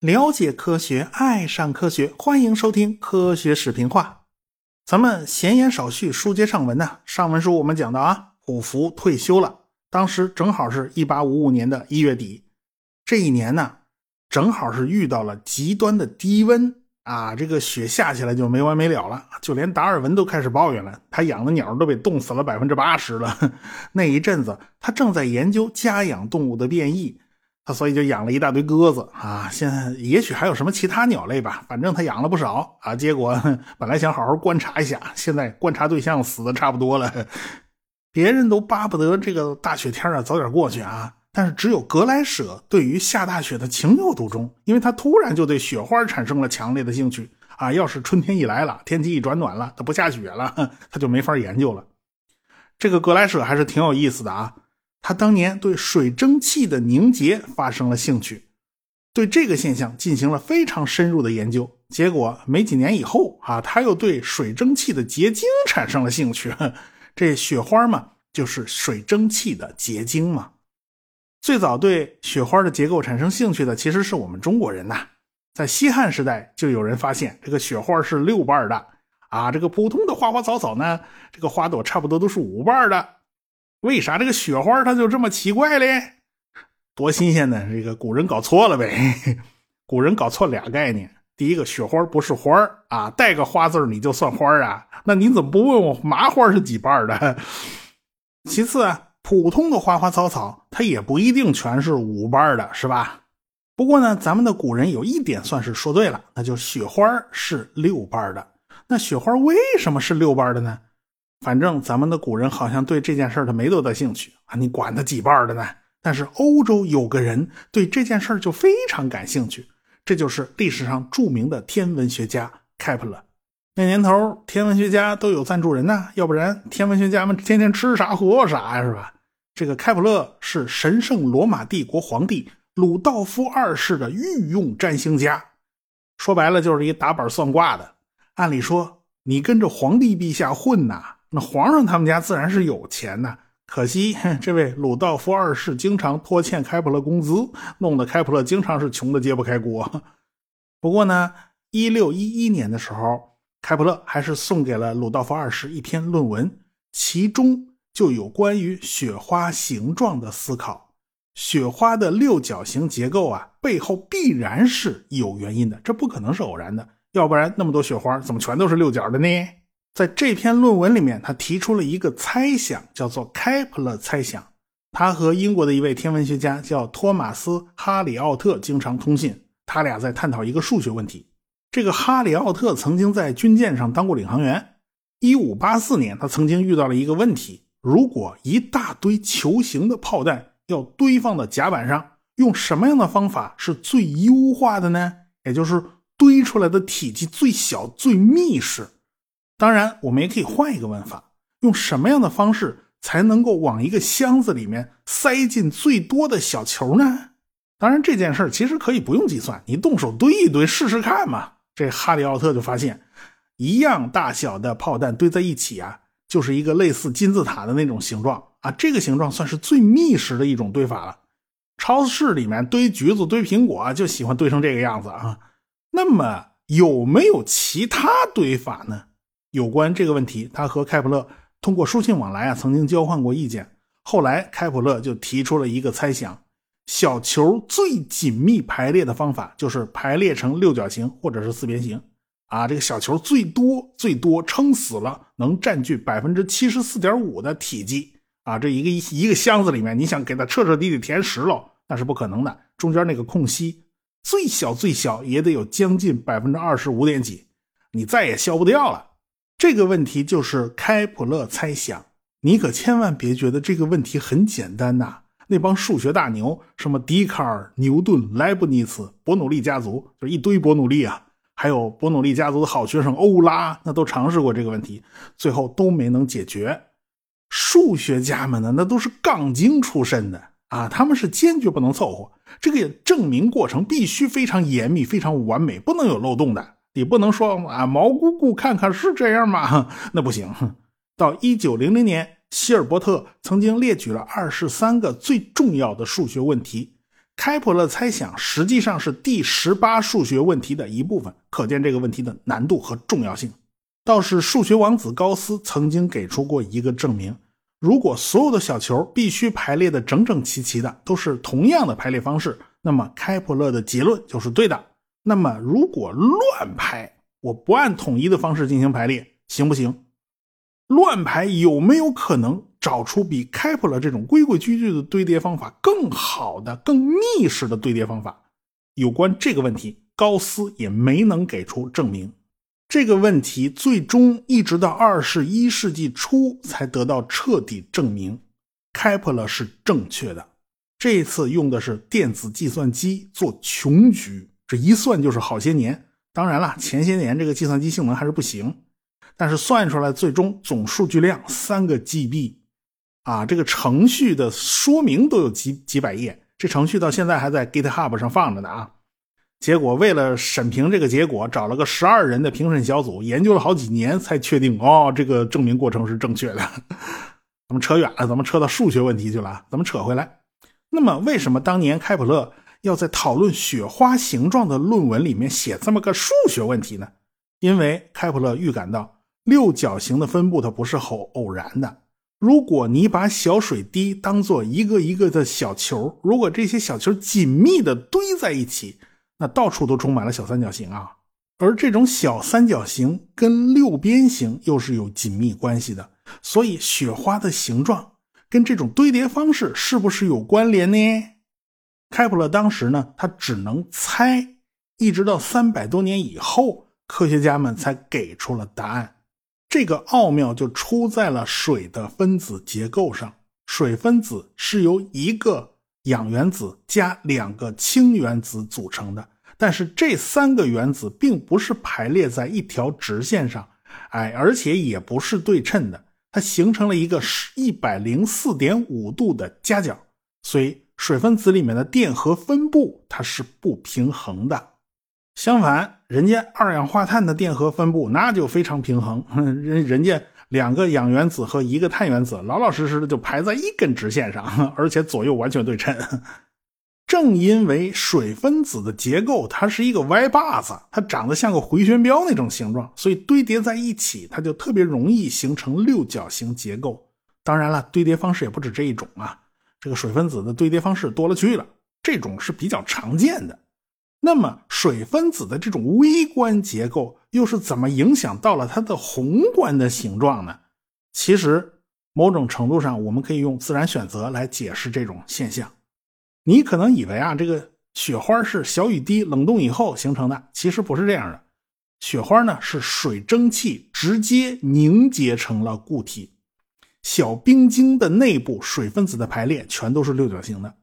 了解科学，爱上科学，欢迎收听《科学视频化》。咱们闲言少叙，书接上文呢。上文书我们讲到啊，虎符退休了，当时正好是一八五五年的一月底。这一年呢，正好是遇到了极端的低温啊，这个雪下起来就没完没了了，就连达尔文都开始抱怨了，他养的鸟都被冻死了百分之八十了。那一阵子，他正在研究家养动物的变异。他所以就养了一大堆鸽子啊，现在也许还有什么其他鸟类吧，反正他养了不少啊。结果 本来想好好观察一下，现在观察对象死的差不多了，别人都巴不得这个大雪天啊早点过去啊，但是只有格莱舍对于下大雪的情有独钟，因为他突然就对雪花产生了强烈的兴趣啊。要是春天一来了，天气一转暖了，它不下雪了，他就没法研究了。这个格莱舍还是挺有意思的啊。他当年对水蒸气的凝结发生了兴趣，对这个现象进行了非常深入的研究。结果没几年以后啊，他又对水蒸气的结晶产生了兴趣。这雪花嘛，就是水蒸气的结晶嘛。最早对雪花的结构产生兴趣的，其实是我们中国人呐。在西汉时代，就有人发现这个雪花是六瓣的啊。这个普通的花花草草呢，这个花朵差不多都是五瓣的。为啥这个雪花它就这么奇怪嘞？多新鲜呢！这个古人搞错了呗。古人搞错俩概念：第一个，雪花不是花啊，带个花字你就算花啊？那你怎么不问我麻花是几瓣的？其次，普通的花花草草它也不一定全是五瓣的，是吧？不过呢，咱们的古人有一点算是说对了，那就雪花是六瓣的。那雪花为什么是六瓣的呢？反正咱们的古人好像对这件事他没多大兴趣啊，你管他几瓣的呢？但是欧洲有个人对这件事就非常感兴趣，这就是历史上著名的天文学家开普勒。那年头，天文学家都有赞助人呐，要不然天文学家们天天吃啥喝啥呀，是吧？这个开普勒是神圣罗马帝国皇帝鲁道夫二世的御用占星家，说白了就是一打板算卦的。按理说，你跟着皇帝陛下混呐。那皇上他们家自然是有钱呐，可惜这位鲁道夫二世经常拖欠开普勒工资，弄得开普勒经常是穷的揭不开锅。不过呢，一六一一年的时候，开普勒还是送给了鲁道夫二世一篇论文，其中就有关于雪花形状的思考。雪花的六角形结构啊，背后必然是有原因的，这不可能是偶然的，要不然那么多雪花怎么全都是六角的呢？在这篇论文里面，他提出了一个猜想，叫做开普勒猜想。他和英国的一位天文学家叫托马斯·哈里奥特经常通信，他俩在探讨一个数学问题。这个哈里奥特曾经在军舰上当过领航员。1584年，他曾经遇到了一个问题：如果一大堆球形的炮弹要堆放到甲板上，用什么样的方法是最优化的呢？也就是堆出来的体积最小、最密实。当然，我们也可以换一个问法：用什么样的方式才能够往一个箱子里面塞进最多的小球呢？当然，这件事其实可以不用计算，你动手堆一堆试试看嘛。这哈里奥特就发现，一样大小的炮弹堆在一起啊，就是一个类似金字塔的那种形状啊。这个形状算是最密实的一种堆法了。超市里面堆橘子、堆苹果就喜欢堆成这个样子啊。那么，有没有其他堆法呢？有关这个问题，他和开普勒通过书信往来啊，曾经交换过意见。后来，开普勒就提出了一个猜想：小球最紧密排列的方法就是排列成六角形或者是四边形。啊，这个小球最多最多撑死了能占据百分之七十四点五的体积。啊，这一个一一个箱子里面，你想给它彻彻底底填实了，那是不可能的。中间那个空隙，最小最小也得有将近百分之二十五点几，你再也消不掉了。这个问题就是开普勒猜想，你可千万别觉得这个问题很简单呐！那帮数学大牛，什么笛卡尔、牛顿、莱布尼茨、伯努利家族，就一堆伯努利啊，还有伯努利家族的好学生欧拉，那都尝试过这个问题，最后都没能解决。数学家们呢，那都是杠精出身的啊，他们是坚决不能凑合，这个证明过程必须非常严密、非常完美，不能有漏洞的。你不能说啊，毛姑姑看看是这样吗？那不行。到一九零零年，希尔伯特曾经列举了二十三个最重要的数学问题，开普勒猜想实际上是第十八数学问题的一部分，可见这个问题的难度和重要性。倒是数学王子高斯曾经给出过一个证明：如果所有的小球必须排列的整整齐齐的，都是同样的排列方式，那么开普勒的结论就是对的。那么如果乱排，我不按统一的方式进行排列，行不行？乱排有没有可能找出比开普勒这种规规矩矩的堆叠方法更好的、更密实的堆叠方法？有关这个问题，高斯也没能给出证明。这个问题最终一直到二十一世纪初才得到彻底证明，开普勒是正确的。这次用的是电子计算机做穷举，这一算就是好些年。当然了，前些年这个计算机性能还是不行。但是算出来最终总数据量三个 GB，啊，这个程序的说明都有几几百页，这程序到现在还在 GitHub 上放着呢啊。结果为了审评这个结果，找了个十二人的评审小组，研究了好几年才确定哦，这个证明过程是正确的。咱们扯远了，咱们扯到数学问题去了。咱们扯回来，那么为什么当年开普勒要在讨论雪花形状的论文里面写这么个数学问题呢？因为开普勒预感到。六角形的分布它不是偶偶然的。如果你把小水滴当做一个一个的小球，如果这些小球紧密的堆在一起，那到处都充满了小三角形啊。而这种小三角形跟六边形又是有紧密关系的，所以雪花的形状跟这种堆叠方式是不是有关联呢？开普勒当时呢，他只能猜，一直到三百多年以后，科学家们才给出了答案。这个奥妙就出在了水的分子结构上。水分子是由一个氧原子加两个氢原子组成的，但是这三个原子并不是排列在一条直线上，哎，而且也不是对称的，它形成了一个一百零四点五度的夹角，所以水分子里面的电荷分布它是不平衡的。相反，人家二氧化碳的电荷分布那就非常平衡，人人家两个氧原子和一个碳原子老老实实的就排在一根直线上，而且左右完全对称。正因为水分子的结构它是一个歪把子，它长得像个回旋镖那种形状，所以堆叠在一起，它就特别容易形成六角形结构。当然了，堆叠方式也不止这一种啊，这个水分子的堆叠方式多了去了，这种是比较常见的。那么，水分子的这种微观结构又是怎么影响到了它的宏观的形状呢？其实，某种程度上，我们可以用自然选择来解释这种现象。你可能以为啊，这个雪花是小雨滴冷冻以后形成的，其实不是这样的。雪花呢，是水蒸气直接凝结成了固体。小冰晶的内部水分子的排列全都是六角形的。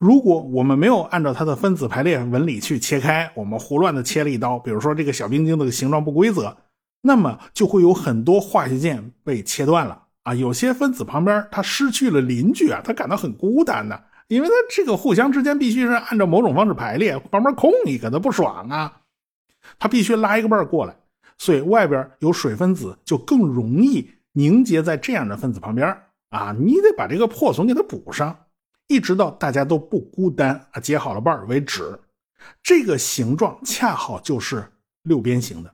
如果我们没有按照它的分子排列纹理去切开，我们胡乱的切了一刀，比如说这个小冰晶的形状不规则，那么就会有很多化学键被切断了啊！有些分子旁边它失去了邻居啊，它感到很孤单的，因为它这个互相之间必须是按照某种方式排列，旁边空一个它不爽啊，它必须拉一个伴过来，所以外边有水分子就更容易凝结在这样的分子旁边啊，你得把这个破损给它补上。一直到大家都不孤单啊，结好了伴儿为止，这个形状恰好就是六边形的，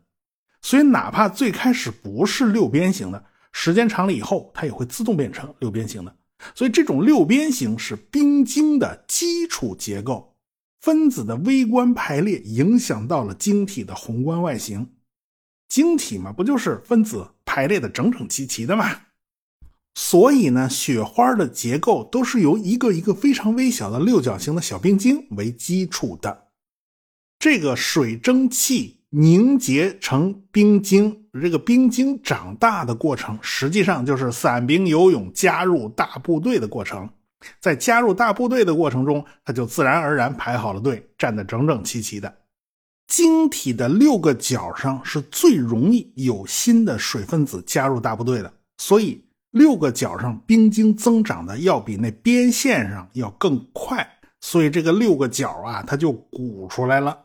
所以哪怕最开始不是六边形的，时间长了以后，它也会自动变成六边形的。所以这种六边形是冰晶的基础结构，分子的微观排列影响到了晶体的宏观外形。晶体嘛，不就是分子排列的整整齐齐的吗？所以呢，雪花的结构都是由一个一个非常微小的六角形的小冰晶为基础的。这个水蒸气凝结成冰晶，这个冰晶长大的过程，实际上就是散兵游勇加入大部队的过程。在加入大部队的过程中，它就自然而然排好了队，站得整整齐齐的。晶体的六个角上是最容易有新的水分子加入大部队的，所以。六个角上冰晶增长的要比那边线上要更快，所以这个六个角啊，它就鼓出来了。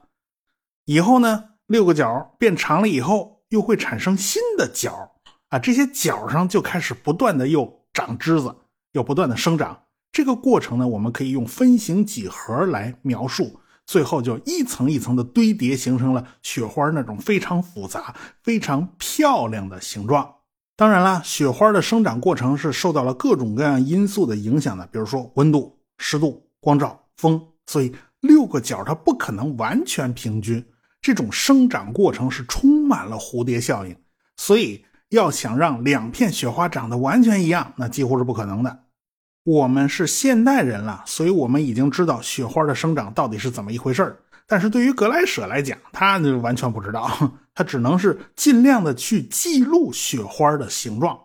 以后呢，六个角变长了以后，又会产生新的角啊，这些角上就开始不断的又长枝子，又不断的生长。这个过程呢，我们可以用分形几何来描述。最后就一层一层的堆叠，形成了雪花那种非常复杂、非常漂亮的形状。当然了，雪花的生长过程是受到了各种各样因素的影响的，比如说温度、湿度、光照、风，所以六个角它不可能完全平均。这种生长过程是充满了蝴蝶效应，所以要想让两片雪花长得完全一样，那几乎是不可能的。我们是现代人了，所以我们已经知道雪花的生长到底是怎么一回事但是对于格莱舍来讲，他就完全不知道，他只能是尽量的去记录雪花的形状。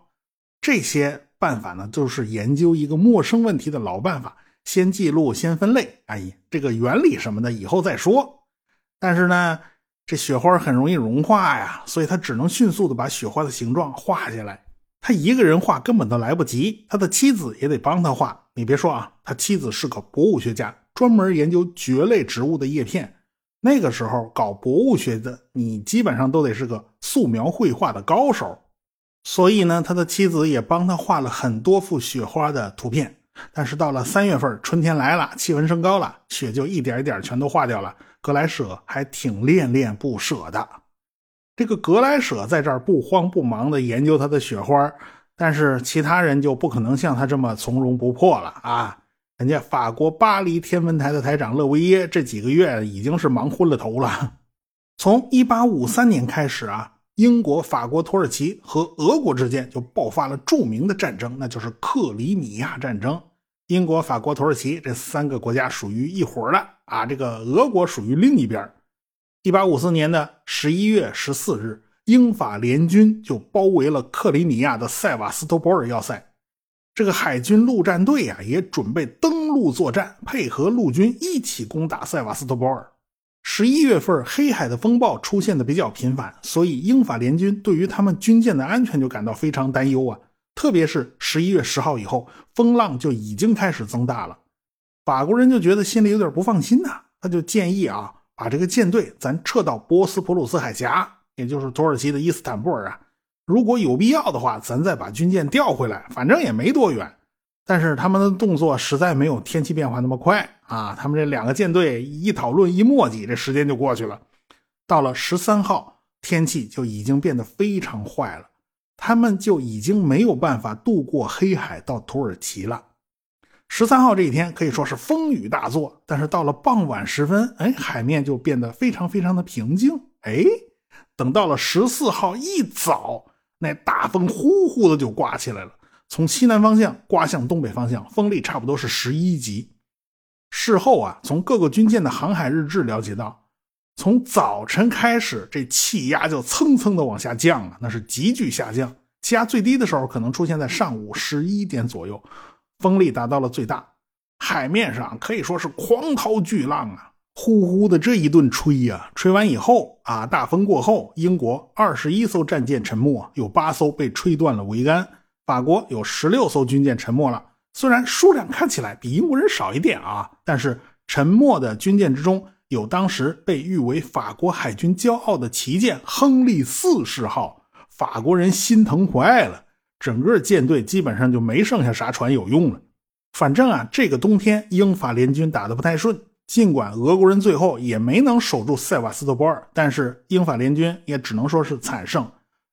这些办法呢，就是研究一个陌生问题的老办法：先记录，先分类。哎，这个原理什么的以后再说。但是呢，这雪花很容易融化呀，所以他只能迅速的把雪花的形状画下来。他一个人画根本都来不及，他的妻子也得帮他画。你别说啊，他妻子是个博物学家，专门研究蕨类植物的叶片。那个时候搞博物学的，你基本上都得是个素描绘画的高手。所以呢，他的妻子也帮他画了很多幅雪花的图片。但是到了三月份，春天来了，气温升高了，雪就一点一点全都化掉了。格莱舍还挺恋恋不舍的。这个格莱舍在这儿不慌不忙地研究他的雪花，但是其他人就不可能像他这么从容不迫了啊！人家法国巴黎天文台的台长勒维耶这几个月已经是忙昏了头了。从1853年开始啊，英国、法国、土耳其和俄国之间就爆发了著名的战争，那就是克里米亚战争。英国、法国、土耳其这三个国家属于一伙的啊，这个俄国属于另一边。一八五四年的十一月十四日，英法联军就包围了克里米亚的塞瓦斯托波尔要塞。这个海军陆战队啊，也准备登陆作战，配合陆军一起攻打塞瓦斯托波尔。十一月份，黑海的风暴出现的比较频繁，所以英法联军对于他们军舰的安全就感到非常担忧啊。特别是十一月十号以后，风浪就已经开始增大了。法国人就觉得心里有点不放心呐，他就建议啊。把这个舰队咱撤到波斯普鲁斯海峡，也就是土耳其的伊斯坦布尔啊。如果有必要的话，咱再把军舰调回来，反正也没多远。但是他们的动作实在没有天气变化那么快啊。他们这两个舰队一讨论一磨叽，这时间就过去了。到了十三号，天气就已经变得非常坏了，他们就已经没有办法渡过黑海到土耳其了。十三号这一天可以说是风雨大作，但是到了傍晚时分，哎，海面就变得非常非常的平静。哎，等到了十四号一早，那大风呼呼的就刮起来了，从西南方向刮向东北方向，风力差不多是十一级。事后啊，从各个军舰的航海日志了解到，从早晨开始，这气压就蹭蹭的往下降啊，那是急剧下降，气压最低的时候可能出现在上午十一点左右。风力达到了最大，海面上可以说是狂涛巨浪啊！呼呼的这一顿吹呀，吹完以后啊，大风过后，英国二十一艘战舰沉没，有八艘被吹断了桅杆；法国有十六艘军舰沉没了。虽然数量看起来比英国人少一点啊，但是沉没的军舰之中有当时被誉为法国海军骄傲的旗舰“亨利四世号”，法国人心疼坏了。整个舰队基本上就没剩下啥船有用了。反正啊，这个冬天英法联军打得不太顺。尽管俄国人最后也没能守住塞瓦斯托波尔，但是英法联军也只能说是惨胜。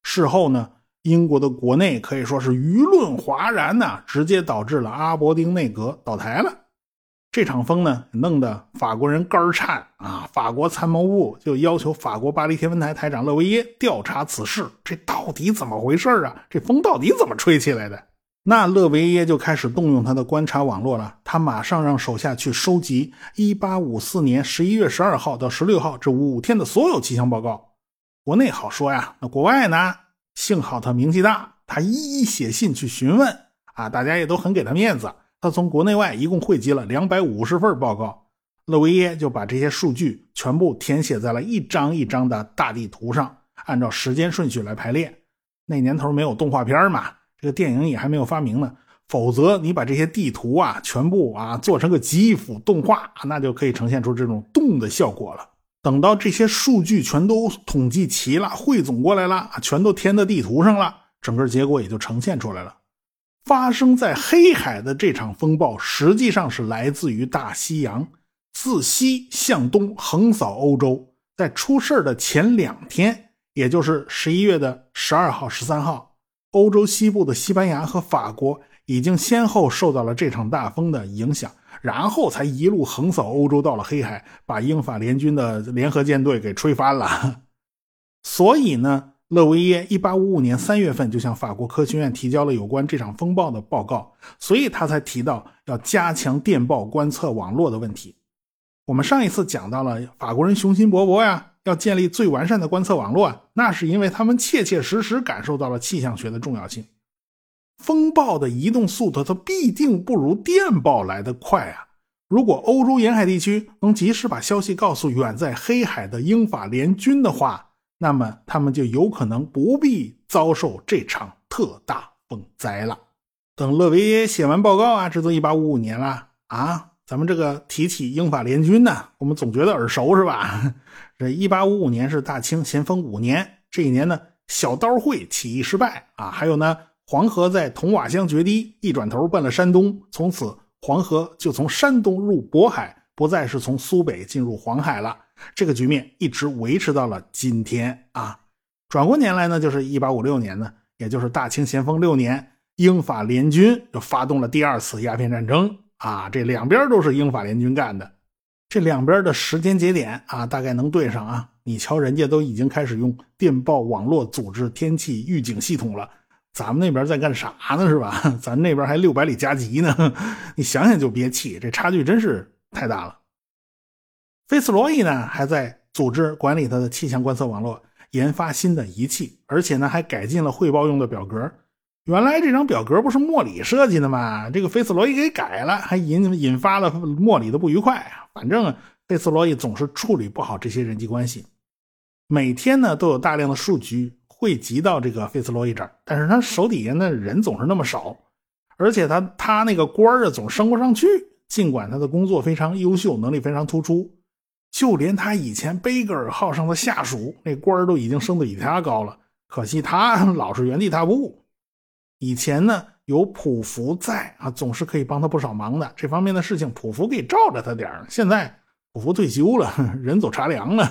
事后呢，英国的国内可以说是舆论哗然呐，直接导致了阿伯丁内阁倒台了。这场风呢，弄得法国人肝颤啊！法国参谋部就要求法国巴黎天文台台长勒维耶调查此事，这到底怎么回事啊？这风到底怎么吹起来的？那勒维耶就开始动用他的观察网络了，他马上让手下去收集1854年11月12号到16号这五天的所有气象报告。国内好说呀，那国外呢？幸好他名气大，他一一写信去询问啊，大家也都很给他面子。他从国内外一共汇集了两百五十份报告，勒维耶就把这些数据全部填写在了一张一张的大地图上，按照时间顺序来排列。那年头没有动画片嘛，这个电影也还没有发明呢，否则你把这些地图啊全部啊做成个吉普动画，那就可以呈现出这种动的效果了。等到这些数据全都统计齐了，汇总过来了，全都填到地图上了，整个结果也就呈现出来了。发生在黑海的这场风暴，实际上是来自于大西洋，自西向东横扫欧洲。在出事的前两天，也就是十一月的十二号、十三号，欧洲西部的西班牙和法国已经先后受到了这场大风的影响，然后才一路横扫欧洲，到了黑海，把英法联军的联合舰队给吹翻了。所以呢？勒维耶1855年3月份就向法国科学院提交了有关这场风暴的报告，所以他才提到要加强电报观测网络的问题。我们上一次讲到了法国人雄心勃勃呀，要建立最完善的观测网络，那是因为他们切切实实感受到了气象学的重要性。风暴的移动速度它必定不如电报来得快啊！如果欧洲沿海地区能及时把消息告诉远在黑海的英法联军的话，那么他们就有可能不必遭受这场特大风灾了。等勒维耶写完报告啊，这都一八五五年了啊。咱们这个提起英法联军呢，我们总觉得耳熟是吧？这一八五五年是大清咸丰五年，这一年呢，小刀会起义失败啊，还有呢，黄河在铜瓦乡决堤，一转头奔了山东，从此黄河就从山东入渤海，不再是从苏北进入黄海了。这个局面一直维持到了今天啊。转过年来呢，就是一八五六年呢，也就是大清咸丰六年，英法联军又发动了第二次鸦片战争啊。这两边都是英法联军干的，这两边的时间节点啊，大概能对上啊。你瞧，人家都已经开始用电报网络组织天气预警系统了，咱们那边在干啥呢？是吧？咱那边还六百里加急呢。你想想就憋气，这差距真是太大了。费茨罗伊呢，还在组织管理他的气象观测网络，研发新的仪器，而且呢，还改进了汇报用的表格。原来这张表格不是莫里设计的吗？这个费斯罗伊给改了，还引引发了莫里的不愉快。反正费斯罗伊总是处理不好这些人际关系。每天呢，都有大量的数据汇集到这个费斯罗伊这儿，但是他手底下的人总是那么少，而且他他那个官儿啊总升不上去。尽管他的工作非常优秀，能力非常突出。就连他以前贝格尔号上的下属，那官儿都已经升得比他高了。可惜他老是原地踏步。以前呢，有普福在啊，总是可以帮他不少忙的。这方面的事情，普福可以罩着他点现在普福退休了，人走茶凉了，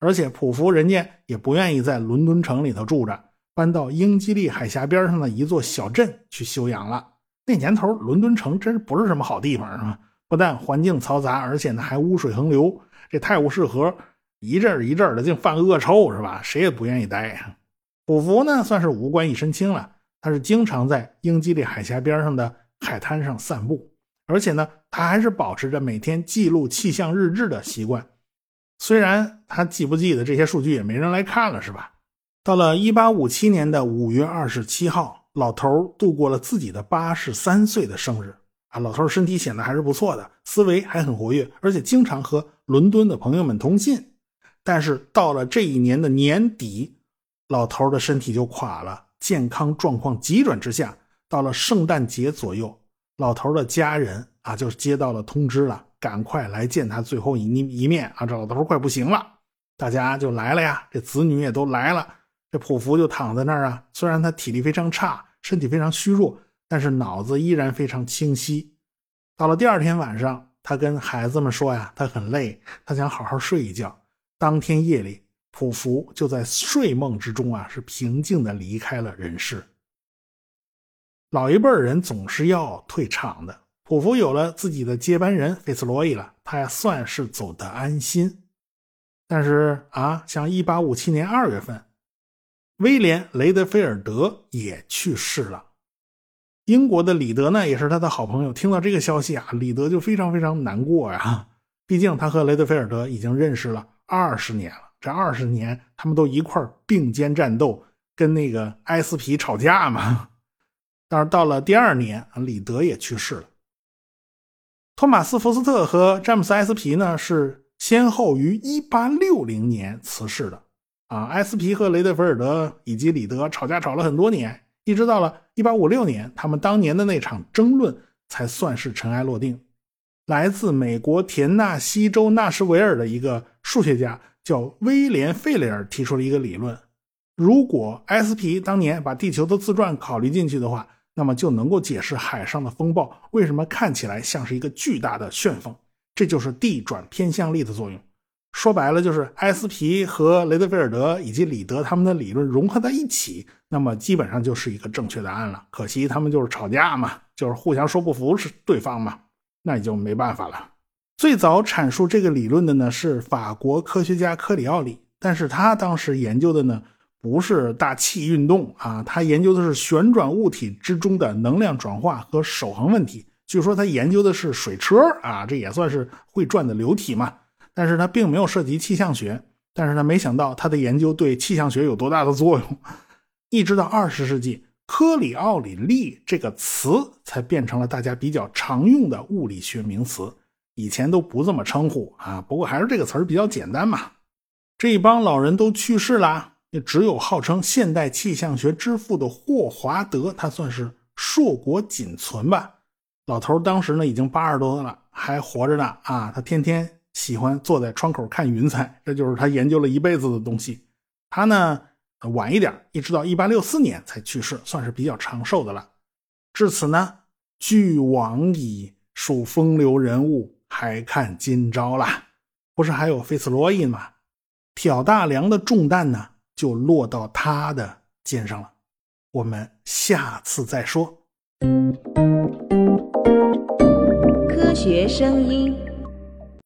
而且普福人家也不愿意在伦敦城里头住着，搬到英吉利海峡边上的一座小镇去休养了。那年头，伦敦城真是不是什么好地方，是吧？不但环境嘈杂，而且呢还污水横流。这泰晤士河一阵一阵的，净犯恶臭，是吧？谁也不愿意待。普福呢，算是无官一身轻了。他是经常在英吉利海峡边上的海滩上散步，而且呢，他还是保持着每天记录气象日志的习惯。虽然他记不记得这些数据，也没人来看了，是吧？到了1857年的5月27号，老头度过了自己的83岁的生日。啊，老头身体显得还是不错的，思维还很活跃，而且经常和伦敦的朋友们通信。但是到了这一年的年底，老头的身体就垮了，健康状况急转直下。到了圣诞节左右，老头的家人啊就接到了通知了，赶快来见他最后一一面啊！这老头快不行了，大家就来了呀，这子女也都来了。这普福就躺在那儿啊，虽然他体力非常差，身体非常虚弱。但是脑子依然非常清晰。到了第二天晚上，他跟孩子们说呀，他很累，他想好好睡一觉。当天夜里，普福就在睡梦之中啊，是平静的离开了人世。老一辈人总是要退场的，普福有了自己的接班人费斯罗伊了，他也算是走得安心。但是啊，像一八五七年二月份，威廉雷德菲尔德也去世了。英国的李德呢，也是他的好朋友。听到这个消息啊，李德就非常非常难过呀。毕竟他和雷德菲尔德已经认识了二十年了，这二十年他们都一块并肩战斗，跟那个埃斯皮吵架嘛。但是到了第二年，李德也去世了。托马斯·福斯特和詹姆斯·埃斯皮呢，是先后于1860年辞世的。啊，埃斯皮和雷德菲尔德以及李德吵架吵了很多年。一直到了1856年，他们当年的那场争论才算是尘埃落定。来自美国田纳西州纳什维尔的一个数学家叫威廉·费雷尔提出了一个理论：如果埃斯皮当年把地球的自转考虑进去的话，那么就能够解释海上的风暴为什么看起来像是一个巨大的旋风。这就是地转偏向力的作用。说白了，就是埃斯皮和雷德菲尔德以及李德他们的理论融合在一起，那么基本上就是一个正确答案了。可惜他们就是吵架嘛，就是互相说不服是对方嘛，那也就没办法了。最早阐述这个理论的呢是法国科学家科里奥里，但是他当时研究的呢。不是大气运动啊，他研究的是旋转物体之中的能量转化和守恒问题。据说他研究的是水车啊，这也算是会转的流体嘛。但是他并没有涉及气象学，但是他没想到他的研究对气象学有多大的作用。一直到二十世纪，科里奥里力这个词才变成了大家比较常用的物理学名词，以前都不这么称呼啊。不过还是这个词儿比较简单嘛。这一帮老人都去世了。也只有号称现代气象学之父的霍华德，他算是硕果仅存吧。老头当时呢已经八十多了，还活着呢啊！他天天喜欢坐在窗口看云彩，这就是他研究了一辈子的东西。他呢晚一点，一直到一八六四年才去世，算是比较长寿的了。至此呢，俱往矣，数风流人物，还看今朝啦。不是还有费斯罗伊吗？挑大梁的重担呢？就落到他的肩上了。我们下次再说。科学声音。